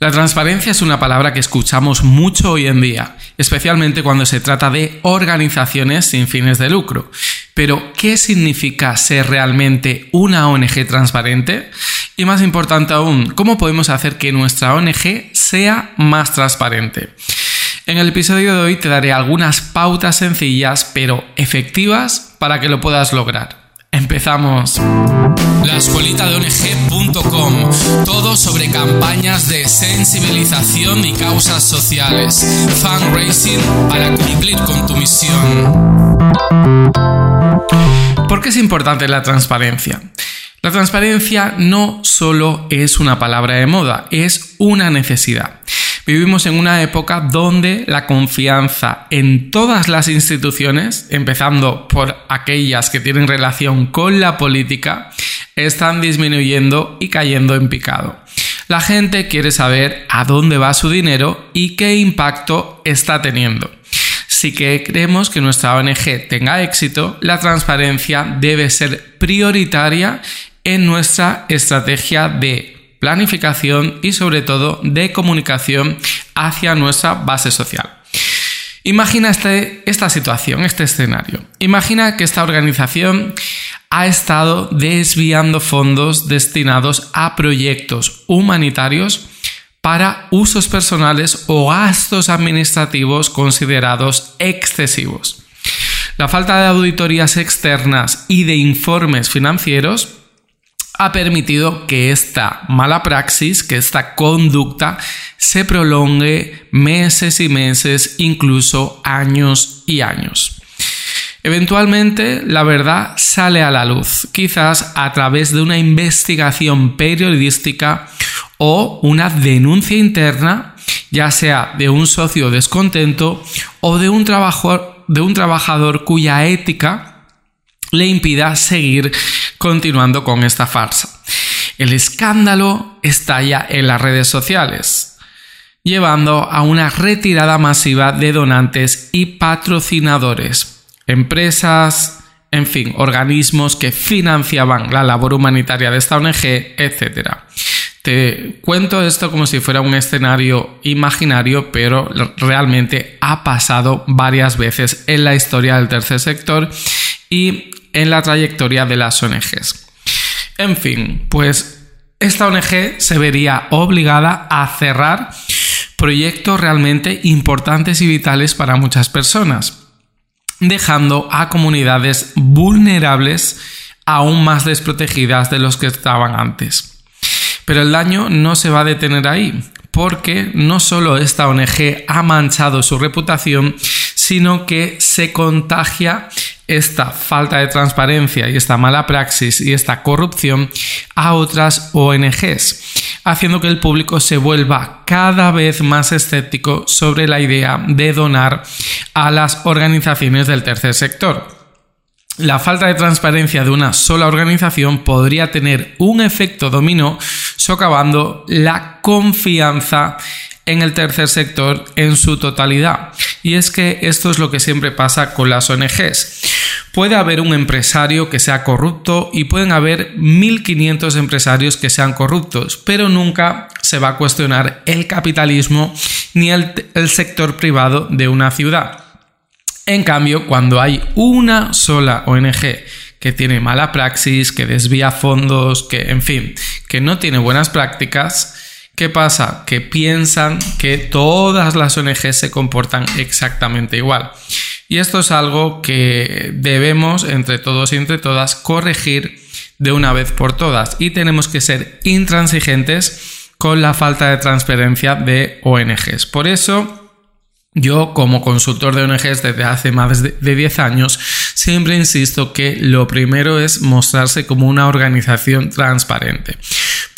La transparencia es una palabra que escuchamos mucho hoy en día, especialmente cuando se trata de organizaciones sin fines de lucro. Pero, ¿qué significa ser realmente una ONG transparente? Y más importante aún, ¿cómo podemos hacer que nuestra ONG sea más transparente? En el episodio de hoy te daré algunas pautas sencillas pero efectivas para que lo puedas lograr. Empezamos. La escuelita de ONG.com. Todo sobre campañas de sensibilización y causas sociales. Fundraising para cumplir con tu misión. ¿Por qué es importante la transparencia? La transparencia no solo es una palabra de moda, es una necesidad. Vivimos en una época donde la confianza en todas las instituciones, empezando por aquellas que tienen relación con la política, están disminuyendo y cayendo en picado. La gente quiere saber a dónde va su dinero y qué impacto está teniendo. Si queremos que nuestra ONG tenga éxito, la transparencia debe ser prioritaria en nuestra estrategia de planificación y sobre todo de comunicación hacia nuestra base social. Imagina este, esta situación, este escenario. Imagina que esta organización ha estado desviando fondos destinados a proyectos humanitarios para usos personales o gastos administrativos considerados excesivos. La falta de auditorías externas y de informes financieros ha permitido que esta mala praxis, que esta conducta se prolongue meses y meses, incluso años y años. Eventualmente la verdad sale a la luz, quizás a través de una investigación periodística o una denuncia interna, ya sea de un socio descontento o de un trabajador, de un trabajador cuya ética le impida seguir continuando con esta farsa. El escándalo estalla en las redes sociales, llevando a una retirada masiva de donantes y patrocinadores, empresas, en fin, organismos que financiaban la labor humanitaria de esta ONG, etc. Te cuento esto como si fuera un escenario imaginario, pero realmente ha pasado varias veces en la historia del tercer sector y en la trayectoria de las ONGs. En fin, pues esta ONG se vería obligada a cerrar proyectos realmente importantes y vitales para muchas personas, dejando a comunidades vulnerables aún más desprotegidas de los que estaban antes. Pero el daño no se va a detener ahí, porque no solo esta ONG ha manchado su reputación, sino que se contagia esta falta de transparencia y esta mala praxis y esta corrupción a otras ONGs, haciendo que el público se vuelva cada vez más escéptico sobre la idea de donar a las organizaciones del tercer sector. La falta de transparencia de una sola organización podría tener un efecto dominó socavando la confianza en el tercer sector en su totalidad. Y es que esto es lo que siempre pasa con las ONGs. Puede haber un empresario que sea corrupto y pueden haber 1.500 empresarios que sean corruptos, pero nunca se va a cuestionar el capitalismo ni el, el sector privado de una ciudad. En cambio, cuando hay una sola ONG que tiene mala praxis, que desvía fondos, que, en fin, que no tiene buenas prácticas, ¿Qué pasa? Que piensan que todas las ONGs se comportan exactamente igual. Y esto es algo que debemos, entre todos y entre todas, corregir de una vez por todas. Y tenemos que ser intransigentes con la falta de transparencia de ONGs. Por eso, yo, como consultor de ONGs desde hace más de 10 años, siempre insisto que lo primero es mostrarse como una organización transparente.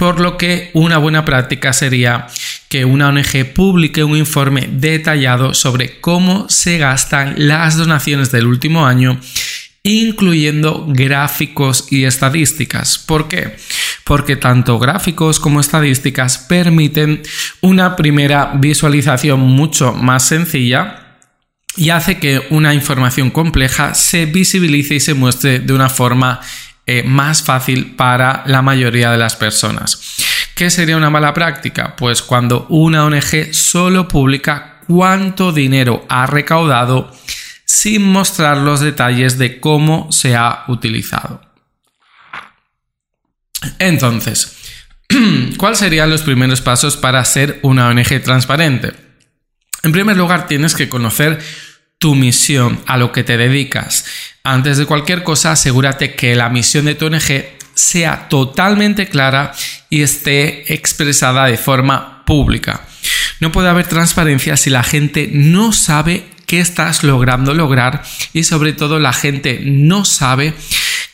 Por lo que una buena práctica sería que una ONG publique un informe detallado sobre cómo se gastan las donaciones del último año incluyendo gráficos y estadísticas. ¿Por qué? Porque tanto gráficos como estadísticas permiten una primera visualización mucho más sencilla y hace que una información compleja se visibilice y se muestre de una forma eh, más fácil para la mayoría de las personas. ¿Qué sería una mala práctica? Pues cuando una ONG solo publica cuánto dinero ha recaudado sin mostrar los detalles de cómo se ha utilizado. Entonces, ¿cuáles serían los primeros pasos para ser una ONG transparente? En primer lugar, tienes que conocer tu misión, a lo que te dedicas. Antes de cualquier cosa, asegúrate que la misión de tu ONG sea totalmente clara y esté expresada de forma pública. No puede haber transparencia si la gente no sabe qué estás logrando lograr y sobre todo la gente no sabe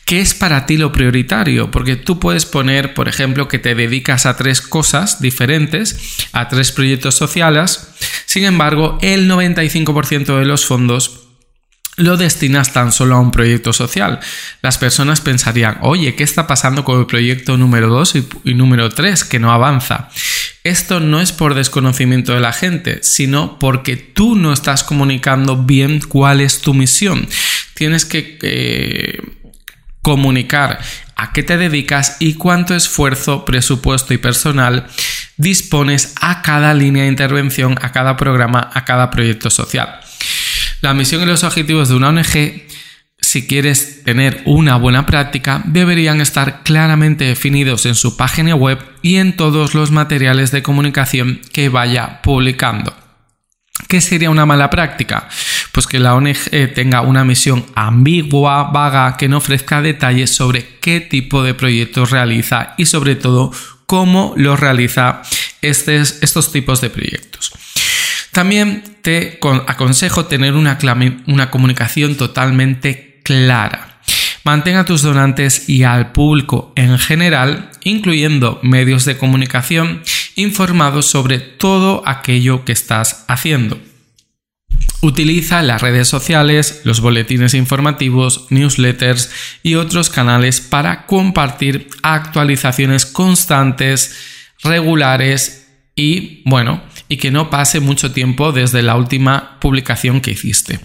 qué es para ti lo prioritario, porque tú puedes poner, por ejemplo, que te dedicas a tres cosas diferentes, a tres proyectos sociales, sin embargo, el 95% de los fondos lo destinas tan solo a un proyecto social. Las personas pensarían, oye, ¿qué está pasando con el proyecto número 2 y, número 3 que no avanza? Esto no es por desconocimiento de la gente, sino porque tú no estás comunicando bien cuál es tu misión. Tienes que eh, comunicar a qué te dedicas y cuánto esfuerzo, presupuesto y personal dispones a cada línea de intervención, a cada programa, a cada proyecto social. La misión y los objetivos de una ONG, si quieres tener una buena práctica, deberían estar claramente definidos en su página web y en todos los materiales de comunicación que vaya publicando. ¿Qué sería una mala práctica? Pues que la ONG tenga una misión ambigua, vaga, que no ofrezca detalles sobre qué tipo de proyectos realiza y sobre todo cómo los realiza estos tipos de proyectos. También te aconsejo tener una, una comunicación totalmente clara. Mantenga a tus donantes y al público en general, incluyendo medios de comunicación, informados sobre todo aquello que estás haciendo. Utiliza las redes sociales, los boletines informativos, newsletters y otros canales para compartir actualizaciones constantes, regulares y bueno, y que no pase mucho tiempo desde la última publicación que hiciste.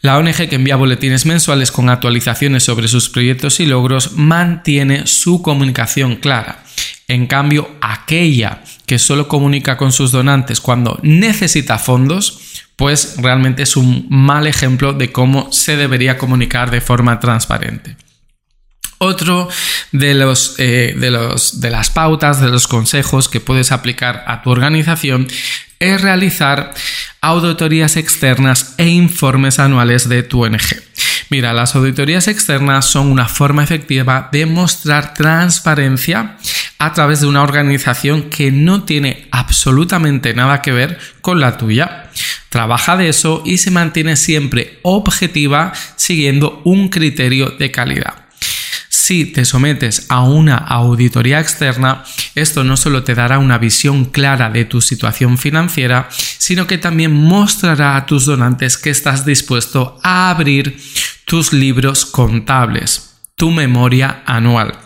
La ONG que envía boletines mensuales con actualizaciones sobre sus proyectos y logros mantiene su comunicación clara. En cambio, aquella que solo comunica con sus donantes cuando necesita fondos, pues realmente es un mal ejemplo de cómo se debería comunicar de forma transparente. Otro de, los, eh, de, los, de las pautas, de los consejos que puedes aplicar a tu organización es realizar auditorías externas e informes anuales de tu ONG. Mira, las auditorías externas son una forma efectiva de mostrar transparencia a través de una organización que no tiene absolutamente nada que ver con la tuya. Trabaja de eso y se mantiene siempre objetiva siguiendo un criterio de calidad. Si te sometes a una auditoría externa, esto no solo te dará una visión clara de tu situación financiera, sino que también mostrará a tus donantes que estás dispuesto a abrir tus libros contables, tu memoria anual.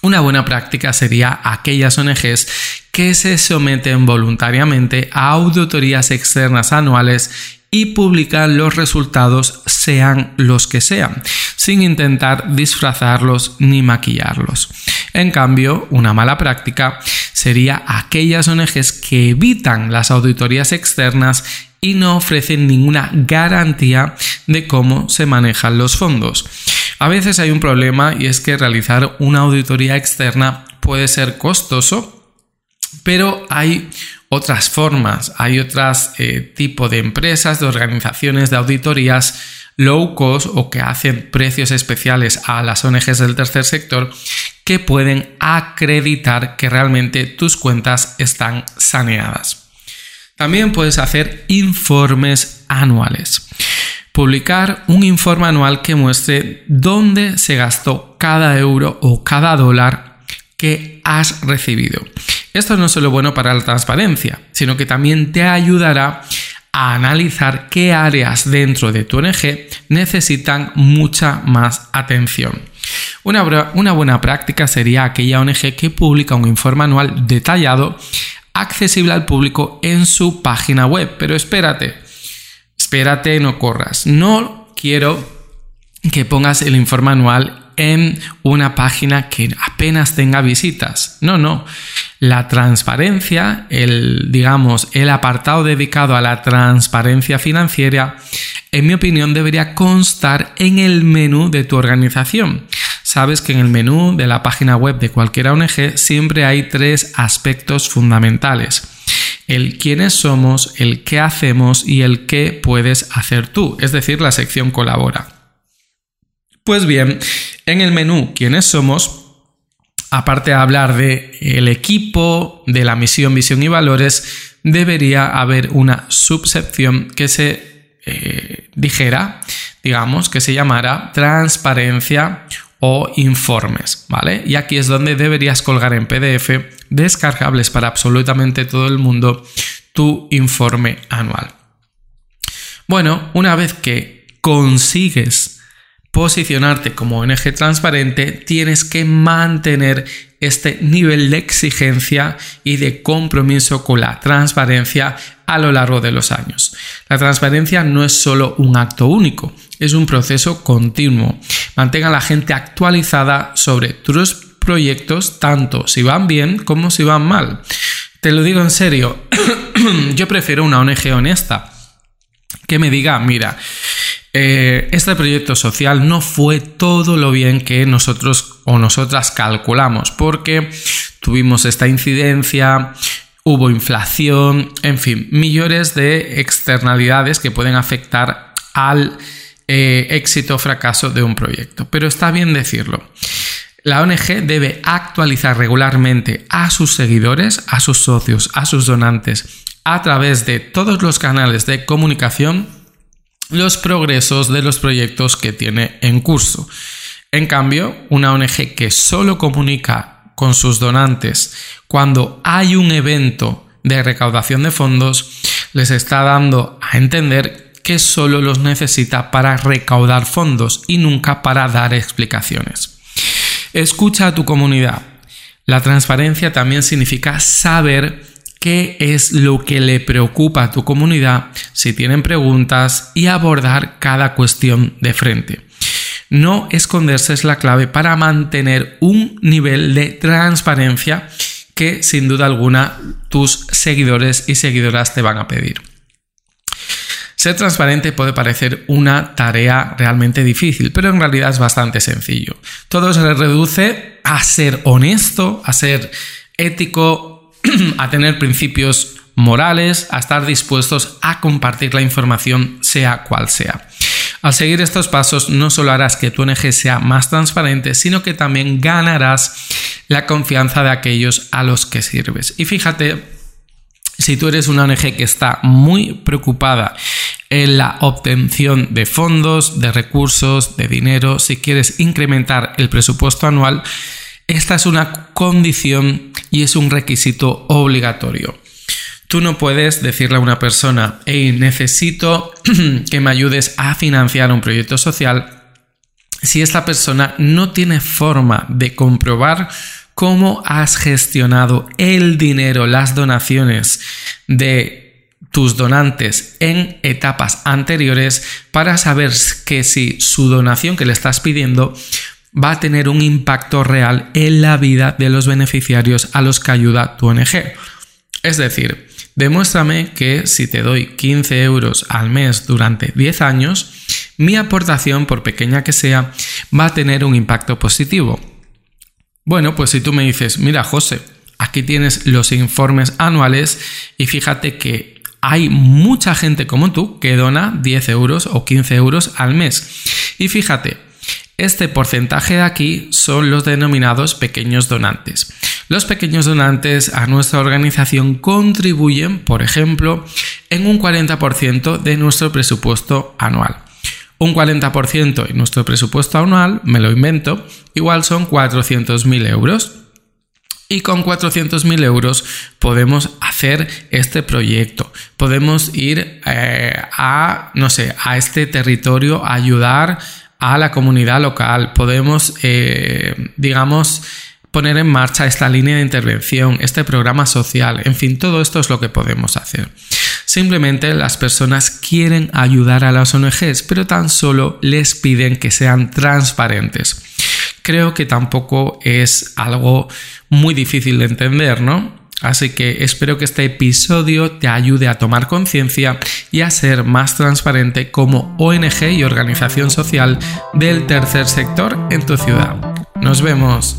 Una buena práctica sería aquellas ONGs que se someten voluntariamente a auditorías externas anuales y publican los resultados sean los que sean, sin intentar disfrazarlos ni maquillarlos. En cambio, una mala práctica sería aquellas ONGs que evitan las auditorías externas y no ofrecen ninguna garantía de cómo se manejan los fondos. A veces hay un problema y es que realizar una auditoría externa puede ser costoso, pero hay otras formas, hay otros eh, tipos de empresas, de organizaciones, de auditorías low cost o que hacen precios especiales a las ONGs del tercer sector que pueden acreditar que realmente tus cuentas están saneadas. También puedes hacer informes anuales. Publicar un informe anual que muestre dónde se gastó cada euro o cada dólar que has recibido. Esto no es solo bueno para la transparencia, sino que también te ayudará a analizar qué áreas dentro de tu ONG necesitan mucha más atención. Una, una, buena práctica sería aquella ONG que publica un informe anual detallado, accesible al público en su página web. Pero espérate, espérate, no corras. No quiero que pongas el informe anual en una página que apenas tenga visitas. No, no. La transparencia, el, digamos, el apartado dedicado a la transparencia financiera, en mi opinión, debería constar en el menú de tu organización. Sabes que en el menú de la página web de cualquier ONG siempre hay tres aspectos fundamentales el quiénes somos, el qué hacemos y el qué puedes hacer tú, es decir, la sección colabora. Pues bien, en el menú quiénes somos, aparte de hablar de el equipo, de la misión, visión y valores, debería haber una subsección que se eh, dijera, digamos, que se llamara transparencia o informes, ¿vale? Y aquí es donde deberías colgar en PDF descargables para absolutamente todo el mundo tu informe anual. Bueno, una vez que consigues posicionarte como ONG transparente, tienes que mantener este nivel de exigencia y de compromiso con la transparencia a lo largo de los años. La transparencia no es solo un acto único, es un proceso continuo. Mantenga a la gente actualizada sobre tus proyectos, tanto si van bien como si van mal. Te lo digo en serio, yo prefiero una ONG honesta que me diga, mira, eh, este proyecto social no fue todo lo bien que nosotros o nosotras calculamos, porque tuvimos esta incidencia, hubo inflación, en fin, millones de externalidades que pueden afectar al eh, éxito o fracaso de un proyecto. Pero está bien decirlo. La ONG debe actualizar regularmente a sus seguidores, a sus socios, a sus donantes, a través de todos los canales de comunicación, los progresos de los proyectos que tiene en curso. En cambio, una ONG que solo comunica con sus donantes cuando hay un evento de recaudación de fondos, les está dando a entender que solo los necesita para recaudar fondos y nunca para dar explicaciones. Escucha a tu comunidad. La transparencia también significa saber qué es lo que le preocupa a tu comunidad, si tienen preguntas y abordar cada cuestión de frente. No esconderse es la clave para mantener un nivel de transparencia que sin duda alguna tus seguidores y seguidoras te van a pedir. Ser transparente puede parecer una tarea realmente difícil, pero en realidad es bastante sencillo. Todo se reduce a ser honesto, a ser ético, a tener principios morales, a estar dispuestos a compartir la información sea cual sea. Al seguir estos pasos no solo harás que tu ONG sea más transparente, sino que también ganarás la confianza de aquellos a los que sirves. Y fíjate, si tú eres una ONG que está muy preocupada en la obtención de fondos, de recursos, de dinero, si quieres incrementar el presupuesto anual, esta es una condición y es un requisito obligatorio. Tú no puedes decirle a una persona, hey, necesito que me ayudes a financiar un proyecto social si esta persona no tiene forma de comprobar cómo has gestionado el dinero, las donaciones de tus donantes en etapas anteriores para saber que si su donación que le estás pidiendo va a tener un impacto real en la vida de los beneficiarios a los que ayuda tu ONG. Es decir, demuéstrame que si te doy 15 euros al mes durante 10 años, mi aportación, por pequeña que sea, va a tener un impacto positivo. Bueno, pues si tú me dices, mira José, aquí tienes los informes anuales y fíjate que hay mucha gente como tú que dona 10 euros o 15 euros al mes. Y fíjate, este porcentaje de aquí son los denominados pequeños donantes. Los pequeños donantes a nuestra organización contribuyen, por ejemplo, en un 40% de nuestro presupuesto anual. Un 40% en nuestro presupuesto anual, me lo invento, igual son 400.000 euros. Y con 400.000 euros podemos hacer este proyecto. Podemos ir eh, a, no sé, a este territorio, a ayudar a la comunidad local. Podemos, eh, digamos, poner en marcha esta línea de intervención, este programa social, en fin, todo esto es lo que podemos hacer. Simplemente las personas quieren ayudar a las ONGs, pero tan solo les piden que sean transparentes. creo que tampoco es algo muy difícil de entender, ¿no? Así que espero que este episodio te ayude a tomar conciencia y a ser más transparente como ONG y organización social del tercer sector en tu ciudad. Nos vemos.